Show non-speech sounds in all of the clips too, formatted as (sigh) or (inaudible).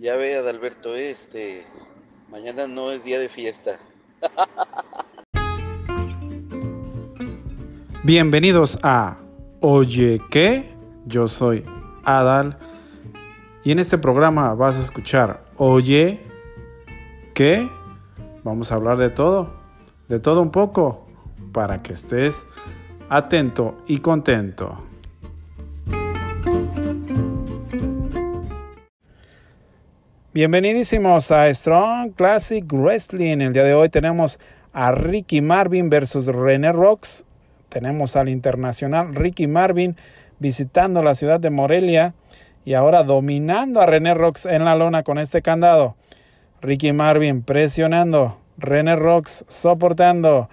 Ya ve, Adalberto, este, mañana no es día de fiesta. (laughs) Bienvenidos a Oye, ¿qué? Yo soy Adal y en este programa vas a escuchar Oye, ¿qué? Vamos a hablar de todo, de todo un poco, para que estés atento y contento. Bienvenidísimos a Strong Classic Wrestling. El día de hoy tenemos a Ricky Marvin versus René Rocks. Tenemos al internacional Ricky Marvin visitando la ciudad de Morelia y ahora dominando a René Rocks en la lona con este candado. Ricky Marvin presionando, René Rocks soportando.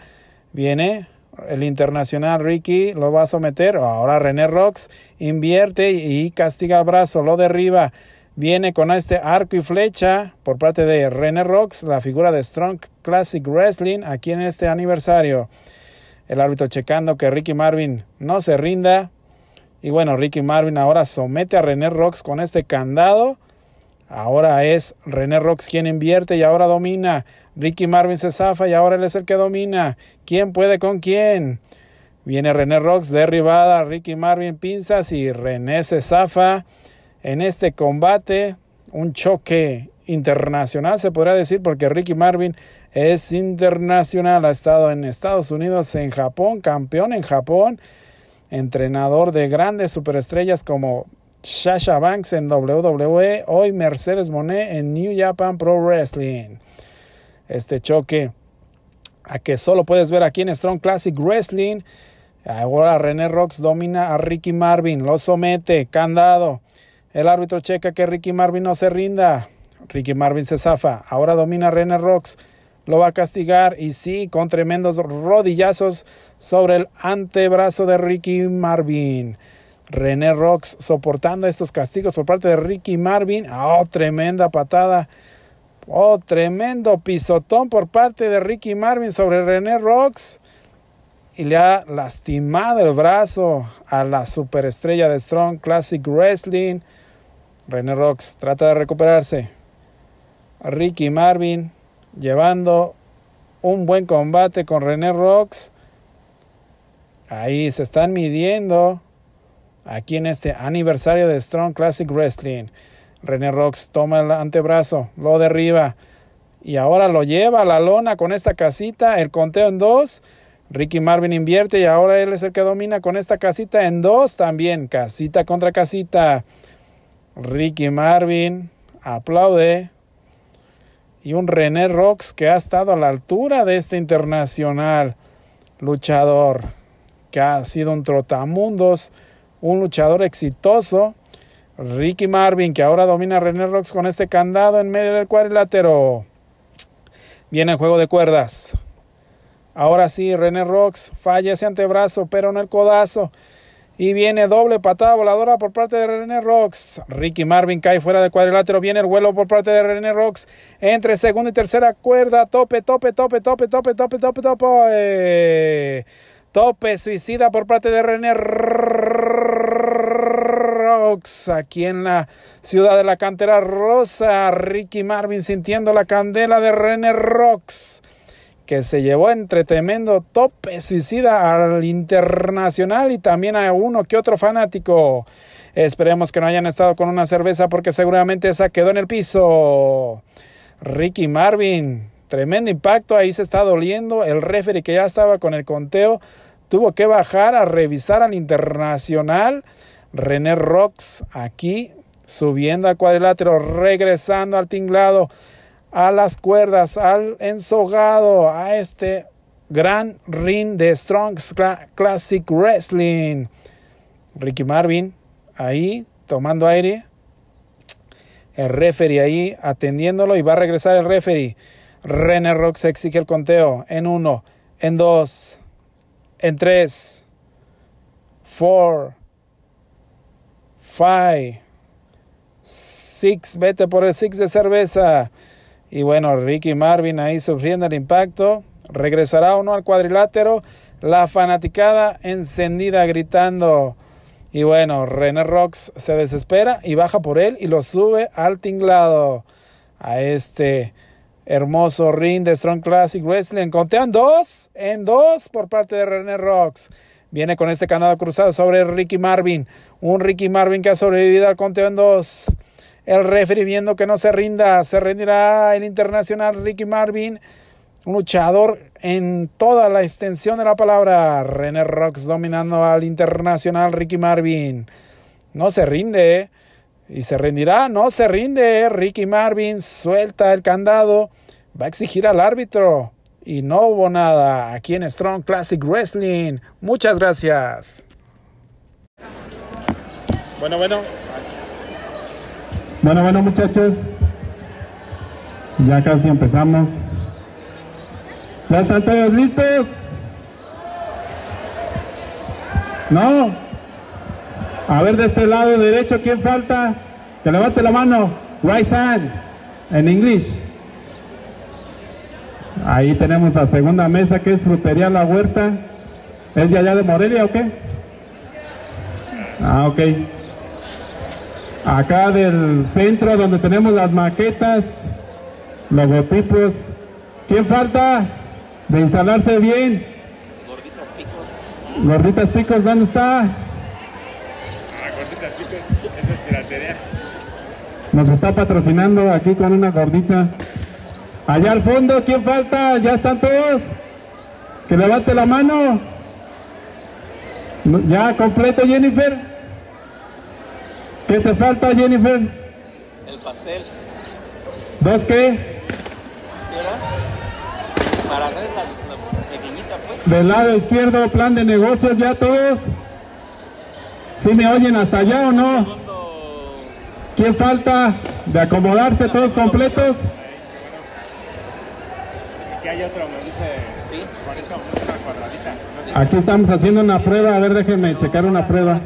Viene el internacional Ricky, lo va a someter. Ahora René Rocks invierte y castiga el brazo, lo derriba. Viene con este arco y flecha por parte de René Rocks, la figura de Strong Classic Wrestling aquí en este aniversario. El árbitro checando que Ricky Marvin no se rinda. Y bueno, Ricky Marvin ahora somete a René Rocks con este candado. Ahora es René Rocks quien invierte y ahora domina. Ricky Marvin se zafa y ahora él es el que domina. ¿Quién puede con quién? Viene René Rocks derribada, Ricky Marvin pinzas y René se zafa en este combate, un choque internacional se podría decir porque Ricky Marvin es internacional, ha estado en Estados Unidos, en Japón, campeón en Japón, entrenador de grandes superestrellas como Sasha Banks en WWE, hoy Mercedes Monet en New Japan Pro Wrestling. Este choque a que solo puedes ver aquí en Strong Classic Wrestling. Ahora René Rocks domina a Ricky Marvin, lo somete, candado. El árbitro checa que Ricky Marvin no se rinda. Ricky Marvin se zafa. Ahora domina René Rocks. Lo va a castigar y sí, con tremendos rodillazos sobre el antebrazo de Ricky Marvin. René Rocks soportando estos castigos por parte de Ricky Marvin. Oh, tremenda patada. Oh, tremendo pisotón por parte de Ricky Marvin sobre René Rocks. Y le ha lastimado el brazo a la superestrella de Strong Classic Wrestling. René Rocks trata de recuperarse. Ricky Marvin llevando un buen combate con René Rocks. Ahí se están midiendo aquí en este aniversario de Strong Classic Wrestling. René Rocks toma el antebrazo, lo derriba y ahora lo lleva a la lona con esta casita, el conteo en dos. Ricky Marvin invierte y ahora él es el que domina con esta casita en dos también, casita contra casita. Ricky Marvin aplaude. Y un René Rocks que ha estado a la altura de este internacional luchador, que ha sido un trotamundos, un luchador exitoso. Ricky Marvin, que ahora domina a René Rocks con este candado en medio del cuadrilátero. Viene el juego de cuerdas. Ahora sí, René Rocks falla ese antebrazo, pero en el codazo. Y viene doble patada voladora por parte de René Rocks. Ricky Marvin cae fuera del cuadrilátero. Viene el vuelo por parte de René Rocks. Entre segunda y tercera cuerda. Tope, tope, tope, tope, tope, tope, tope, tope. Tope suicida por parte de René Rocks. Aquí en la ciudad de la cantera rosa. Ricky Marvin sintiendo la candela de René Rocks que se llevó entre tremendo tope suicida al internacional y también a uno que otro fanático. Esperemos que no hayan estado con una cerveza porque seguramente esa quedó en el piso. Ricky Marvin, tremendo impacto, ahí se está doliendo. El referee que ya estaba con el conteo tuvo que bajar a revisar al internacional. René Rocks aquí subiendo al cuadrilátero, regresando al tinglado a las cuerdas, al ensogado, a este gran ring de Strong's Classic Wrestling. Ricky Marvin ahí tomando aire. El referee ahí atendiéndolo y va a regresar el referee. René Rocks exige el conteo en uno, en dos, en tres, four, five, six. Vete por el six de cerveza. Y bueno, Ricky Marvin ahí sufriendo el impacto. Regresará uno al cuadrilátero. La fanaticada encendida gritando. Y bueno, René Rocks se desespera y baja por él y lo sube al tinglado a este hermoso ring de Strong Classic Wrestling. Contean dos en dos por parte de René Rocks. Viene con este candado cruzado sobre Ricky Marvin. Un Ricky Marvin que ha sobrevivido al conteo en dos. El referee viendo que no se rinda. Se rendirá el internacional Ricky Marvin. Un luchador en toda la extensión de la palabra. René Rocks dominando al internacional Ricky Marvin. No se rinde. Y se rendirá. No se rinde. Ricky Marvin suelta el candado. Va a exigir al árbitro. Y no hubo nada aquí en Strong Classic Wrestling. Muchas gracias. Bueno, bueno. Bueno, bueno muchachos. Ya casi empezamos. ¿Ya están todos listos? ¿No? A ver de este lado derecho, ¿quién falta? Que levante la mano. Right. En inglés. Ahí tenemos la segunda mesa que es Frutería La Huerta. ¿Es de allá de Morelia o qué? Ah, ok. Acá del centro donde tenemos las maquetas, logotipos. ¿Quién falta? De instalarse bien. Gorditas picos. Gorditas Picos, ¿dónde está? Ah, gorditas picos, eso es piratería. Nos está patrocinando aquí con una gordita. Allá al fondo, ¿quién falta? ¿Ya están todos? Que levante la mano. No, ¿Ya completo, Jennifer? ¿Qué te falta, Jennifer? El pastel. ¿Dos qué? ¿Sí, verdad? Para hacer la, la pequeñita, pues. Del lado izquierdo, plan de negocios, ¿ya todos? ¿Sí me oyen hasta allá o no? Segundo. ¿Quién falta? ¿De acomodarse todos completos? Aquí hay otro, me dice. Sí. Juanito, una cuadradita. Aquí estamos haciendo una prueba, a ver déjenme checar una prueba.